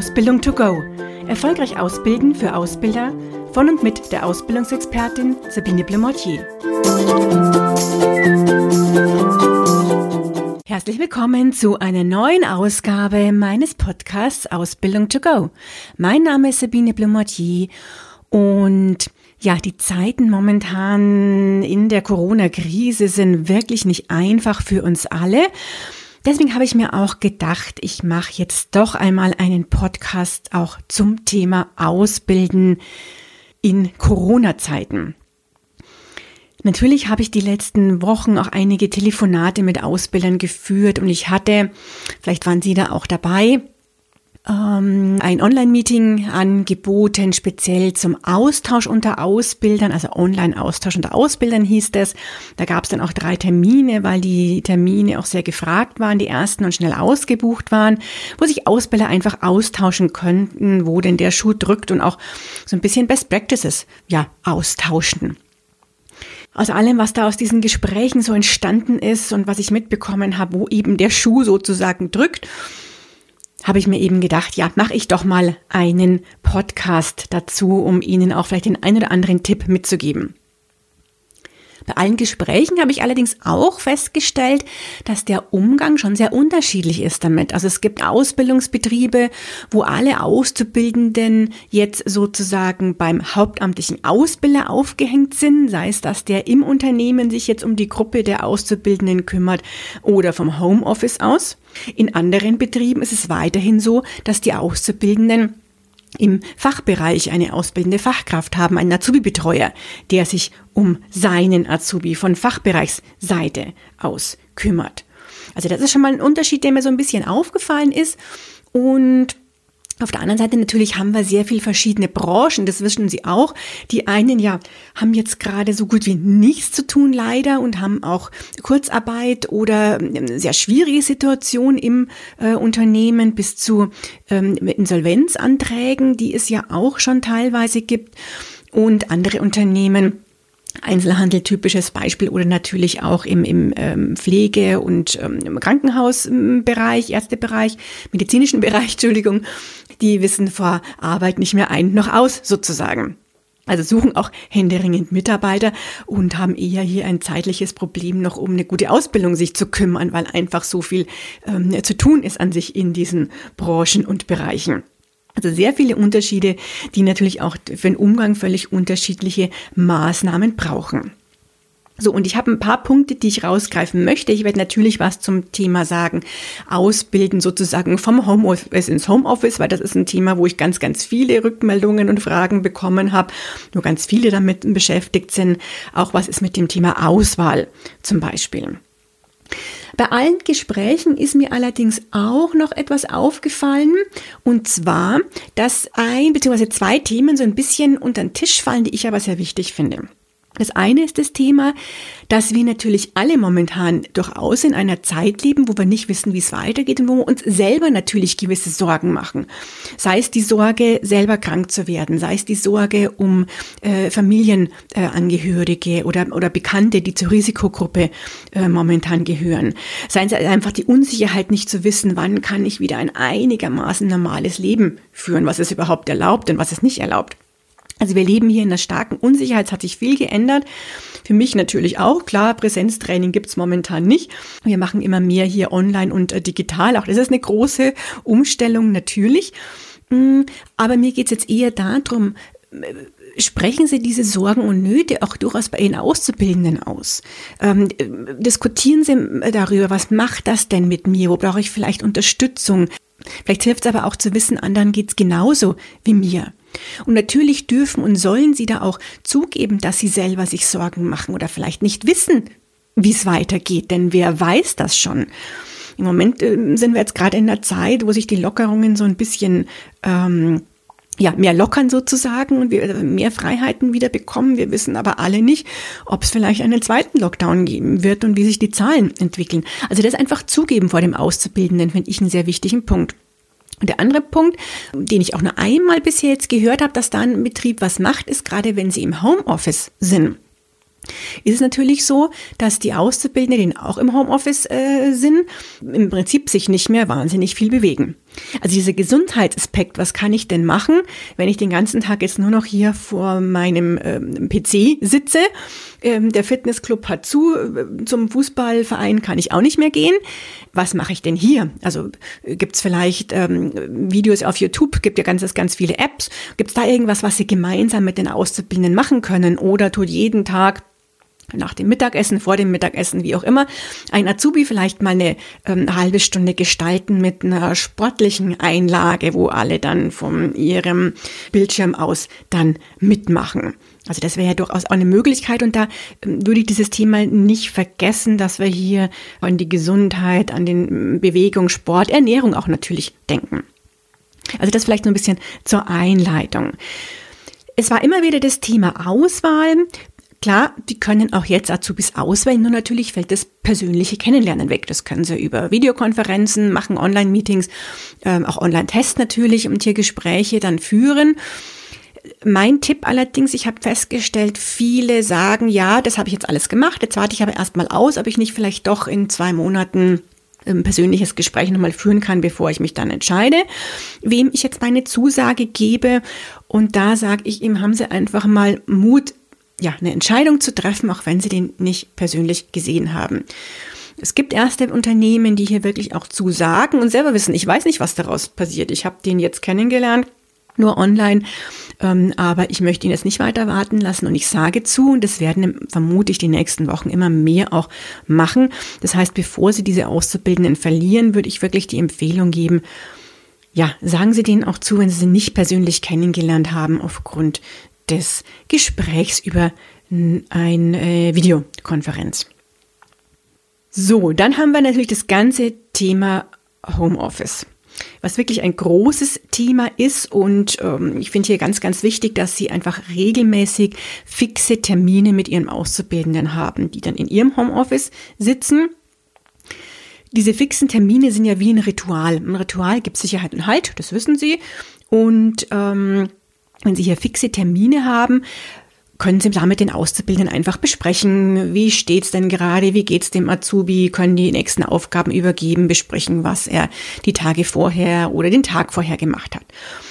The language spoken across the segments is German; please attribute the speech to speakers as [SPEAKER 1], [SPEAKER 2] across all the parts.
[SPEAKER 1] Ausbildung to go. Erfolgreich ausbilden für Ausbilder von und mit der Ausbildungsexpertin Sabine Blemortier. Herzlich willkommen zu einer neuen Ausgabe meines Podcasts Ausbildung to go. Mein Name ist Sabine Blemortier und ja, die Zeiten momentan in der Corona-Krise sind wirklich nicht einfach für uns alle. Deswegen habe ich mir auch gedacht, ich mache jetzt doch einmal einen Podcast auch zum Thema Ausbilden in Corona-Zeiten. Natürlich habe ich die letzten Wochen auch einige Telefonate mit Ausbildern geführt und ich hatte, vielleicht waren Sie da auch dabei, ähm, ein Online-Meeting angeboten, speziell zum Austausch unter Ausbildern, also Online-Austausch unter Ausbildern hieß das. Da gab es dann auch drei Termine, weil die Termine auch sehr gefragt waren, die ersten und schnell ausgebucht waren, wo sich Ausbilder einfach austauschen könnten, wo denn der Schuh drückt und auch so ein bisschen Best Practices ja austauschen aus allem, was da aus diesen Gesprächen so entstanden ist und was ich mitbekommen habe, wo eben der Schuh sozusagen drückt, habe ich mir eben gedacht, ja, mache ich doch mal einen Podcast dazu, um Ihnen auch vielleicht den einen oder anderen Tipp mitzugeben. Bei allen Gesprächen habe ich allerdings auch festgestellt, dass der Umgang schon sehr unterschiedlich ist damit. Also es gibt Ausbildungsbetriebe, wo alle Auszubildenden jetzt sozusagen beim hauptamtlichen Ausbilder aufgehängt sind, sei es, dass der im Unternehmen sich jetzt um die Gruppe der Auszubildenden kümmert oder vom Homeoffice aus. In anderen Betrieben ist es weiterhin so, dass die Auszubildenden im Fachbereich eine ausbildende Fachkraft haben, einen Azubi-Betreuer, der sich um seinen Azubi von Fachbereichsseite aus kümmert. Also das ist schon mal ein Unterschied, der mir so ein bisschen aufgefallen ist. Und auf der anderen Seite natürlich haben wir sehr viel verschiedene Branchen, das wissen Sie auch. Die einen ja haben jetzt gerade so gut wie nichts zu tun leider und haben auch Kurzarbeit oder ähm, sehr schwierige Situation im äh, Unternehmen bis zu ähm, Insolvenzanträgen, die es ja auch schon teilweise gibt. Und andere Unternehmen Einzelhandel typisches Beispiel oder natürlich auch im, im ähm, Pflege- und ähm, Krankenhausbereich, Ärztebereich, medizinischen Bereich, Entschuldigung, die wissen vor Arbeit nicht mehr ein noch aus sozusagen. Also suchen auch händeringend Mitarbeiter und haben eher hier ein zeitliches Problem noch, um eine gute Ausbildung sich zu kümmern, weil einfach so viel ähm, zu tun ist an sich in diesen Branchen und Bereichen. Also sehr viele Unterschiede, die natürlich auch für den Umgang völlig unterschiedliche Maßnahmen brauchen. So, und ich habe ein paar Punkte, die ich rausgreifen möchte. Ich werde natürlich was zum Thema sagen, ausbilden sozusagen vom Homeoffice ins Homeoffice, weil das ist ein Thema, wo ich ganz, ganz viele Rückmeldungen und Fragen bekommen habe, nur ganz viele damit beschäftigt sind. Auch was ist mit dem Thema Auswahl zum Beispiel. Bei allen Gesprächen ist mir allerdings auch noch etwas aufgefallen, und zwar, dass ein bzw. zwei Themen so ein bisschen unter den Tisch fallen, die ich aber sehr wichtig finde. Das eine ist das Thema, dass wir natürlich alle momentan durchaus in einer Zeit leben, wo wir nicht wissen, wie es weitergeht und wo wir uns selber natürlich gewisse Sorgen machen. Sei es die Sorge, selber krank zu werden, sei es die Sorge um äh, Familienangehörige äh, oder, oder Bekannte, die zur Risikogruppe äh, momentan gehören. Sei es einfach die Unsicherheit, nicht zu wissen, wann kann ich wieder ein einigermaßen normales Leben führen, was es überhaupt erlaubt und was es nicht erlaubt. Also wir leben hier in einer starken Unsicherheit, es hat sich viel geändert. Für mich natürlich auch. Klar, Präsenztraining gibt's momentan nicht. Wir machen immer mehr hier online und äh, digital. Auch das ist eine große Umstellung natürlich. Mm, aber mir geht's jetzt eher darum, äh, sprechen Sie diese Sorgen und Nöte auch durchaus bei Ihren Auszubildenden aus. Ähm, diskutieren Sie darüber, was macht das denn mit mir? Wo brauche ich vielleicht Unterstützung? Vielleicht hilft es aber auch zu wissen, anderen geht's genauso wie mir. Und natürlich dürfen und sollen sie da auch zugeben, dass sie selber sich Sorgen machen oder vielleicht nicht wissen, wie es weitergeht, denn wer weiß das schon? Im Moment äh, sind wir jetzt gerade in der Zeit, wo sich die Lockerungen so ein bisschen ähm, ja, mehr lockern sozusagen und wir mehr Freiheiten wieder bekommen. Wir wissen aber alle nicht, ob es vielleicht einen zweiten Lockdown geben wird und wie sich die Zahlen entwickeln. Also das einfach zugeben vor dem Auszubildenden finde ich einen sehr wichtigen Punkt. Und der andere Punkt, den ich auch nur einmal bisher jetzt gehört habe, dass da ein Betrieb was macht, ist gerade, wenn sie im Homeoffice sind. Ist es natürlich so, dass die Auszubildenden, die auch im Homeoffice äh, sind, im Prinzip sich nicht mehr wahnsinnig viel bewegen. Also dieser Gesundheitsaspekt, was kann ich denn machen, wenn ich den ganzen Tag jetzt nur noch hier vor meinem ähm, PC sitze? Ähm, der Fitnessclub hat zu, äh, zum Fußballverein kann ich auch nicht mehr gehen. Was mache ich denn hier? Also äh, gibt's vielleicht ähm, Videos auf YouTube, gibt ja ganz, ganz viele Apps. Gibt's da irgendwas, was Sie gemeinsam mit den Auszubildenden machen können? Oder tut jeden Tag nach dem Mittagessen, vor dem Mittagessen, wie auch immer, ein Azubi vielleicht mal eine ähm, halbe Stunde gestalten mit einer sportlichen Einlage, wo alle dann von ihrem Bildschirm aus dann mitmachen. Also das wäre ja durchaus auch eine Möglichkeit und da ähm, würde ich dieses Thema nicht vergessen, dass wir hier an die Gesundheit, an den ähm, Bewegung, Sport, Ernährung auch natürlich denken. Also das vielleicht so ein bisschen zur Einleitung. Es war immer wieder das Thema Auswahl. Klar, die können auch jetzt Azubis auswählen, nur natürlich fällt das persönliche Kennenlernen weg. Das können sie über Videokonferenzen machen, Online-Meetings, ähm, auch Online-Tests natürlich und hier Gespräche dann führen. Mein Tipp allerdings, ich habe festgestellt, viele sagen, ja, das habe ich jetzt alles gemacht, jetzt warte ich aber erstmal aus, ob ich nicht vielleicht doch in zwei Monaten ein persönliches Gespräch nochmal führen kann, bevor ich mich dann entscheide, wem ich jetzt meine Zusage gebe. Und da sage ich ihm, haben Sie einfach mal Mut, ja, eine Entscheidung zu treffen, auch wenn sie den nicht persönlich gesehen haben. Es gibt erste Unternehmen, die hier wirklich auch zusagen und selber wissen, ich weiß nicht, was daraus passiert. Ich habe den jetzt kennengelernt, nur online, ähm, aber ich möchte ihn jetzt nicht weiter warten lassen und ich sage zu und das werden vermutlich die nächsten Wochen immer mehr auch machen. Das heißt, bevor Sie diese Auszubildenden verlieren, würde ich wirklich die Empfehlung geben, ja, sagen Sie denen auch zu, wenn Sie sie nicht persönlich kennengelernt haben aufgrund des Gesprächs über eine äh, Videokonferenz. So, dann haben wir natürlich das ganze Thema Homeoffice, was wirklich ein großes Thema ist und ähm, ich finde hier ganz, ganz wichtig, dass Sie einfach regelmäßig fixe Termine mit Ihrem Auszubildenden haben, die dann in Ihrem Homeoffice sitzen. Diese fixen Termine sind ja wie ein Ritual. Ein Ritual gibt Sicherheit und Halt, das wissen Sie. Und ähm, wenn Sie hier fixe Termine haben, können Sie damit den Auszubildenden einfach besprechen, wie steht's denn gerade, wie geht's dem Azubi, können die nächsten Aufgaben übergeben, besprechen, was er die Tage vorher oder den Tag vorher gemacht hat.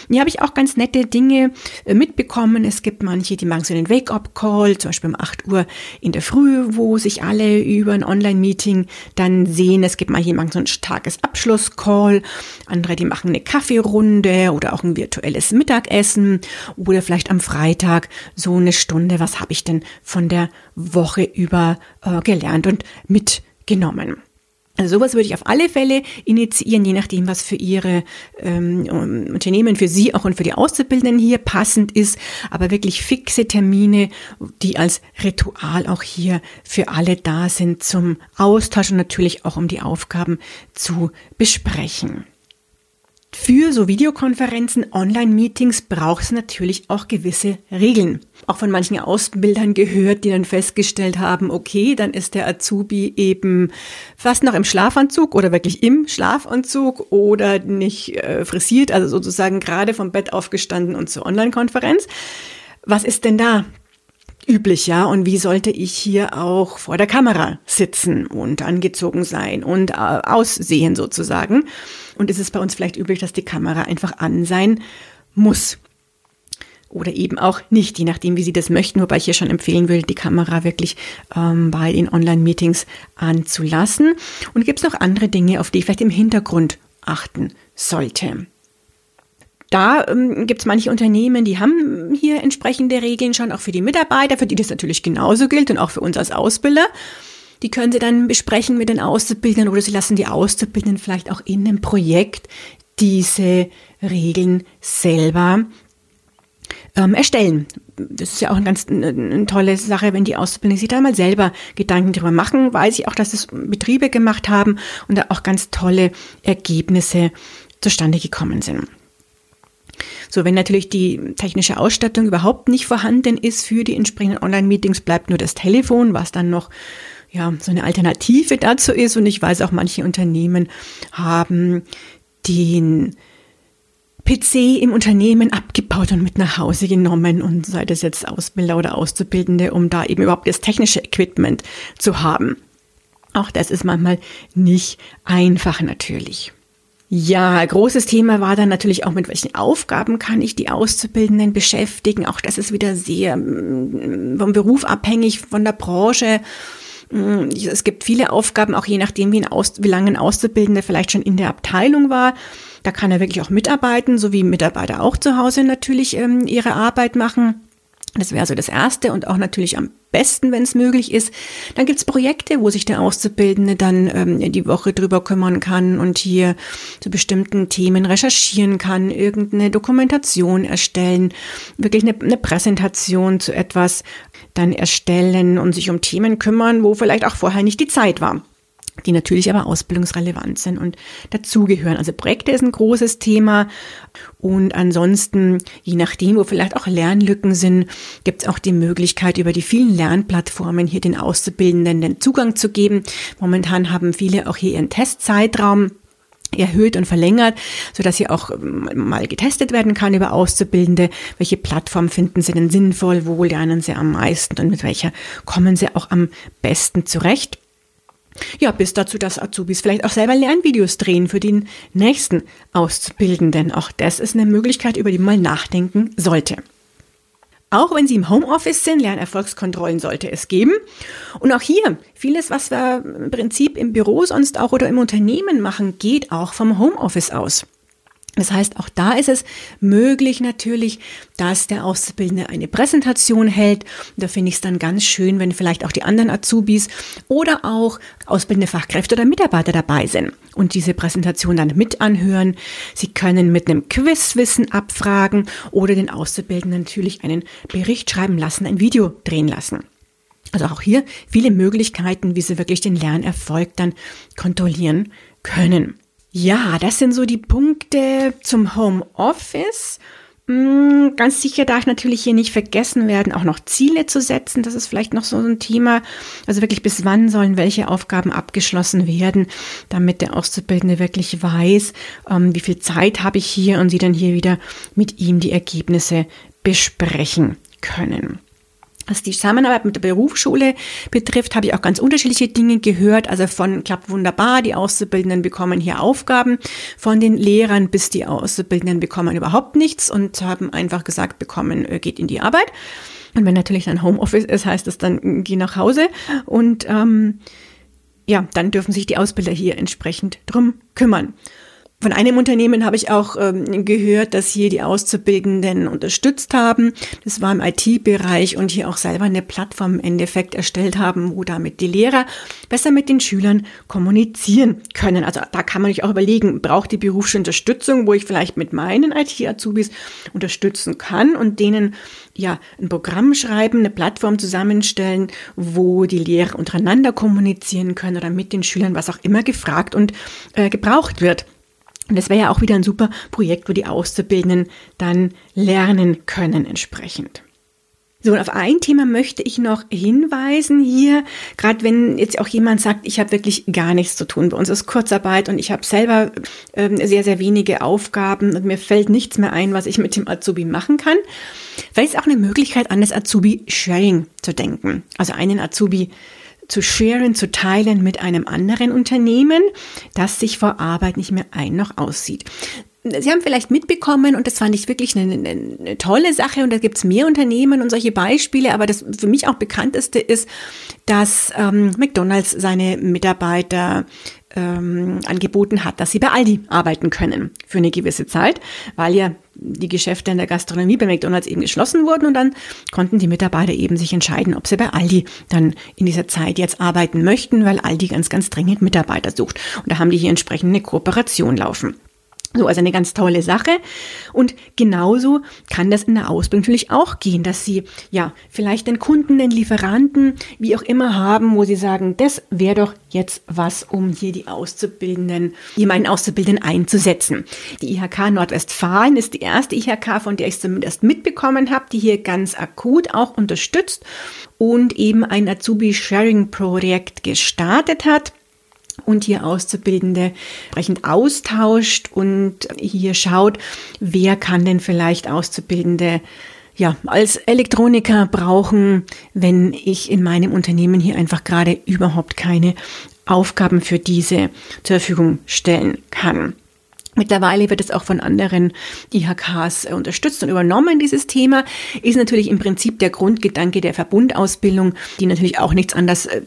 [SPEAKER 1] Hier habe ich auch ganz nette Dinge äh, mitbekommen. Es gibt manche, die machen so einen Wake-up-Call, zum Beispiel um 8 Uhr in der Früh, wo sich alle über ein Online-Meeting dann sehen. Es gibt manche, die machen so einen Tagesabschluss-Call. Andere, die machen eine Kaffeerunde oder auch ein virtuelles Mittagessen oder vielleicht am Freitag so eine Stunde. Was habe ich denn von der Woche über äh, gelernt und mitgenommen? Also sowas würde ich auf alle Fälle initiieren, je nachdem, was für Ihre ähm, Unternehmen, für Sie auch und für die Auszubildenden hier passend ist. Aber wirklich fixe Termine, die als Ritual auch hier für alle da sind zum Austausch und natürlich auch um die Aufgaben zu besprechen. Für so Videokonferenzen, Online-Meetings braucht es natürlich auch gewisse Regeln. Auch von manchen Ausbildern gehört, die dann festgestellt haben, okay, dann ist der Azubi eben fast noch im Schlafanzug oder wirklich im Schlafanzug oder nicht äh, frisiert, also sozusagen gerade vom Bett aufgestanden und zur Online-Konferenz. Was ist denn da üblich, ja? Und wie sollte ich hier auch vor der Kamera sitzen und angezogen sein und äh, aussehen sozusagen? Und ist es bei uns vielleicht üblich, dass die Kamera einfach an sein muss? Oder eben auch nicht, je nachdem, wie Sie das möchten, wobei ich hier schon empfehlen würde, die Kamera wirklich ähm, bei den Online-Meetings anzulassen. Und gibt es noch andere Dinge, auf die ich vielleicht im Hintergrund achten sollte? Da ähm, gibt es manche Unternehmen, die haben hier entsprechende Regeln schon, auch für die Mitarbeiter, für die das natürlich genauso gilt und auch für uns als Ausbilder. Die können Sie dann besprechen mit den Auszubildenden oder Sie lassen die Auszubildenden vielleicht auch in einem Projekt diese Regeln selber ähm, erstellen. Das ist ja auch eine ganz eine, tolle Sache, wenn die Auszubildenden sich da mal selber Gedanken darüber machen. Weiß ich auch, dass es Betriebe gemacht haben und da auch ganz tolle Ergebnisse zustande gekommen sind. So, wenn natürlich die technische Ausstattung überhaupt nicht vorhanden ist für die entsprechenden Online-Meetings, bleibt nur das Telefon, was dann noch ja, so eine Alternative dazu ist. Und ich weiß auch, manche Unternehmen haben den PC im Unternehmen abgebaut und mit nach Hause genommen und sei das jetzt Ausbilder oder Auszubildende, um da eben überhaupt das technische Equipment zu haben. Auch das ist manchmal nicht einfach natürlich. Ja, großes Thema war dann natürlich auch, mit welchen Aufgaben kann ich die Auszubildenden beschäftigen. Auch das ist wieder sehr mm, vom Beruf abhängig, von der Branche. Mm, es gibt viele Aufgaben, auch je nachdem, wie, Aus, wie lange ein Auszubildender vielleicht schon in der Abteilung war. Da kann er wirklich auch mitarbeiten, so wie Mitarbeiter auch zu Hause natürlich ähm, ihre Arbeit machen. Das wäre so das Erste und auch natürlich am besten, wenn es möglich ist. Dann gibt's Projekte, wo sich der Auszubildende dann ähm, die Woche drüber kümmern kann und hier zu bestimmten Themen recherchieren kann, irgendeine Dokumentation erstellen, wirklich eine, eine Präsentation zu etwas dann erstellen und sich um Themen kümmern, wo vielleicht auch vorher nicht die Zeit war die natürlich aber ausbildungsrelevant sind und dazugehören. Also Projekte ist ein großes Thema und ansonsten, je nachdem, wo vielleicht auch Lernlücken sind, gibt es auch die Möglichkeit, über die vielen Lernplattformen hier den Auszubildenden den Zugang zu geben. Momentan haben viele auch hier ihren Testzeitraum erhöht und verlängert, so dass hier auch ähm, mal getestet werden kann über Auszubildende. Welche Plattform finden sie denn sinnvoll? Wo lernen sie am meisten und mit welcher kommen sie auch am besten zurecht? Ja, bis dazu, dass Azubis vielleicht auch selber Lernvideos drehen für den nächsten Auszubildenden. Auch das ist eine Möglichkeit, über die man nachdenken sollte. Auch wenn Sie im Homeoffice sind, Lernerfolgskontrollen sollte es geben. Und auch hier, vieles, was wir im Prinzip im Büro sonst auch oder im Unternehmen machen, geht auch vom Homeoffice aus. Das heißt, auch da ist es möglich natürlich, dass der Auszubildende eine Präsentation hält. Da finde ich es dann ganz schön, wenn vielleicht auch die anderen Azubis oder auch ausbildende Fachkräfte oder Mitarbeiter dabei sind und diese Präsentation dann mit anhören. Sie können mit einem Quizwissen abfragen oder den Auszubildenden natürlich einen Bericht schreiben lassen, ein Video drehen lassen. Also auch hier viele Möglichkeiten, wie Sie wirklich den Lernerfolg dann kontrollieren können. Ja, das sind so die Punkte zum Homeoffice. Hm, ganz sicher darf natürlich hier nicht vergessen werden, auch noch Ziele zu setzen. Das ist vielleicht noch so ein Thema. Also wirklich, bis wann sollen welche Aufgaben abgeschlossen werden, damit der Auszubildende wirklich weiß, ähm, wie viel Zeit habe ich hier und sie dann hier wieder mit ihm die Ergebnisse besprechen können. Was die Zusammenarbeit mit der Berufsschule betrifft, habe ich auch ganz unterschiedliche Dinge gehört. Also von klappt wunderbar, die Auszubildenden bekommen hier Aufgaben von den Lehrern, bis die Auszubildenden bekommen überhaupt nichts und haben einfach gesagt, bekommen, äh, geht in die Arbeit. Und wenn natürlich dann Homeoffice ist, heißt das dann, geh nach Hause und ähm, ja, dann dürfen sich die Ausbilder hier entsprechend drum kümmern. Von einem Unternehmen habe ich auch ähm, gehört, dass hier die Auszubildenden unterstützt haben. Das war im IT-Bereich und hier auch selber eine Plattform im Endeffekt erstellt haben, wo damit die Lehrer besser mit den Schülern kommunizieren können. Also da kann man sich auch überlegen, braucht die berufliche Unterstützung, wo ich vielleicht mit meinen IT-Azubis unterstützen kann und denen ja ein Programm schreiben, eine Plattform zusammenstellen, wo die Lehrer untereinander kommunizieren können oder mit den Schülern, was auch immer gefragt und äh, gebraucht wird. Und das wäre ja auch wieder ein super Projekt, wo die Auszubildenden dann lernen können entsprechend. So, und auf ein Thema möchte ich noch hinweisen hier, gerade wenn jetzt auch jemand sagt, ich habe wirklich gar nichts zu tun. Bei uns ist Kurzarbeit und ich habe selber ähm, sehr, sehr wenige Aufgaben und mir fällt nichts mehr ein, was ich mit dem Azubi machen kann. Vielleicht ist auch eine Möglichkeit, an das Azubi-Sharing zu denken. Also einen Azubi zu sharen, zu teilen mit einem anderen Unternehmen, das sich vor Arbeit nicht mehr ein noch aussieht. Sie haben vielleicht mitbekommen, und das fand ich wirklich eine, eine, tolle Sache, und da gibt es mehr Unternehmen und solche Beispiele, aber das für mich auch bekannteste ist, dass ähm, McDonald's seine Mitarbeiter ähm, angeboten hat, dass sie bei Aldi arbeiten können für eine gewisse Zeit, weil ja die Geschäfte in der Gastronomie bei McDonald's eben geschlossen wurden und dann konnten die Mitarbeiter eben sich entscheiden, ob sie bei Aldi dann in dieser Zeit jetzt arbeiten möchten, weil Aldi ganz, ganz dringend Mitarbeiter sucht. Und da haben die hier entsprechend eine Kooperation laufen. So, also eine ganz tolle Sache. Und genauso kann das in der Ausbildung natürlich auch gehen, dass Sie ja vielleicht den Kunden, den Lieferanten, wie auch immer haben, wo Sie sagen, das wäre doch jetzt was, um hier die Auszubildenden, hier meinen Auszubildenden einzusetzen. Die IHK Nordwestfalen ist die erste IHK, von der ich zumindest mitbekommen habe, die hier ganz akut auch unterstützt und eben ein Azubi-Sharing-Projekt gestartet hat und hier Auszubildende entsprechend austauscht und hier schaut, wer kann denn vielleicht Auszubildende ja, als Elektroniker brauchen, wenn ich in meinem Unternehmen hier einfach gerade überhaupt keine Aufgaben für diese zur Verfügung stellen kann. Mittlerweile wird es auch von anderen IHKs unterstützt und übernommen, dieses Thema. Ist natürlich im Prinzip der Grundgedanke der Verbundausbildung, die natürlich auch nichts anderes äh,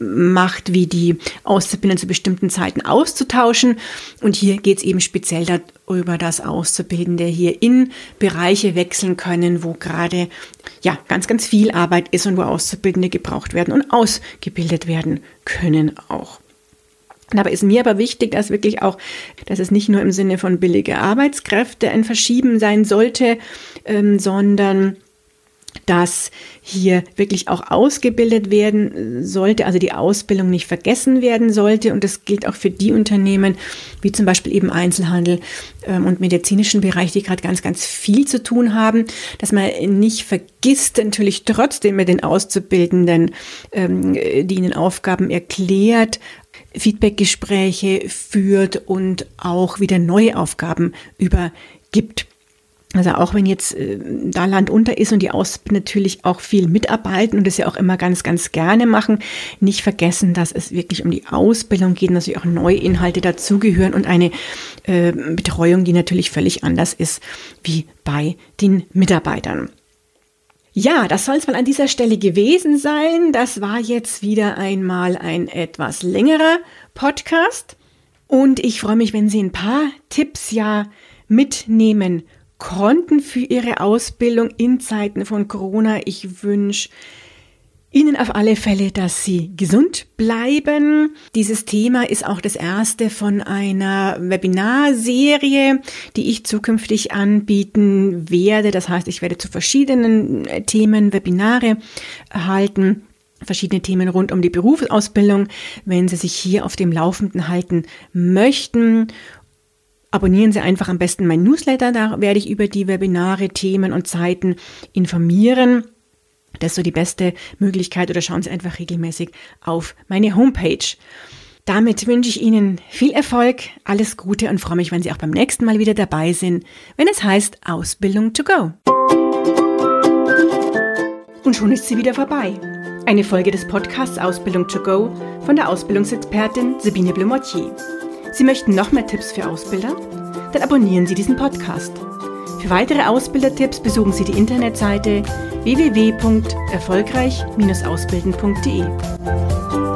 [SPEAKER 1] macht, wie die Auszubildenden zu bestimmten Zeiten auszutauschen. Und hier geht es eben speziell darüber, dass Auszubildende hier in Bereiche wechseln können, wo gerade ja ganz, ganz viel Arbeit ist und wo Auszubildende gebraucht werden und ausgebildet werden können auch. Dabei ist mir aber wichtig, dass wirklich auch, dass es nicht nur im Sinne von billige Arbeitskräfte ein Verschieben sein sollte, ähm, sondern dass hier wirklich auch ausgebildet werden sollte, also die Ausbildung nicht vergessen werden sollte. Und das gilt auch für die Unternehmen, wie zum Beispiel eben Einzelhandel ähm, und medizinischen Bereich, die gerade ganz, ganz viel zu tun haben, dass man nicht vergisst, natürlich trotzdem mit den Auszubildenden, ähm, die ihnen Aufgaben erklärt, Feedbackgespräche führt und auch wieder neue Aufgaben übergibt. Also auch wenn jetzt äh, da Land unter ist und die Ausbildner natürlich auch viel mitarbeiten und das ja auch immer ganz, ganz gerne machen, nicht vergessen, dass es wirklich um die Ausbildung geht, dass auch neue Inhalte dazugehören und eine äh, Betreuung, die natürlich völlig anders ist wie bei den Mitarbeitern. Ja, das soll es mal an dieser Stelle gewesen sein. Das war jetzt wieder einmal ein etwas längerer Podcast. Und ich freue mich, wenn Sie ein paar Tipps ja mitnehmen konnten für Ihre Ausbildung in Zeiten von Corona. Ich wünsche Ihnen auf alle Fälle, dass Sie gesund bleiben. Dieses Thema ist auch das erste von einer Webinarserie, die ich zukünftig anbieten werde. Das heißt, ich werde zu verschiedenen äh, Themen Webinare halten verschiedene Themen rund um die Berufsausbildung, wenn Sie sich hier auf dem Laufenden halten möchten. Abonnieren Sie einfach am besten mein Newsletter, da werde ich über die Webinare, Themen und Zeiten informieren. Das ist so die beste Möglichkeit oder schauen Sie einfach regelmäßig auf meine Homepage. Damit wünsche ich Ihnen viel Erfolg, alles Gute und freue mich, wenn Sie auch beim nächsten Mal wieder dabei sind, wenn es heißt Ausbildung to go. Und schon ist sie wieder vorbei. Eine Folge des Podcasts Ausbildung to go von der Ausbildungsexpertin Sabine Blumotier. Sie möchten noch mehr Tipps für Ausbilder? Dann abonnieren Sie diesen Podcast. Für weitere Ausbildertipps besuchen Sie die Internetseite www.erfolgreich-ausbilden.de.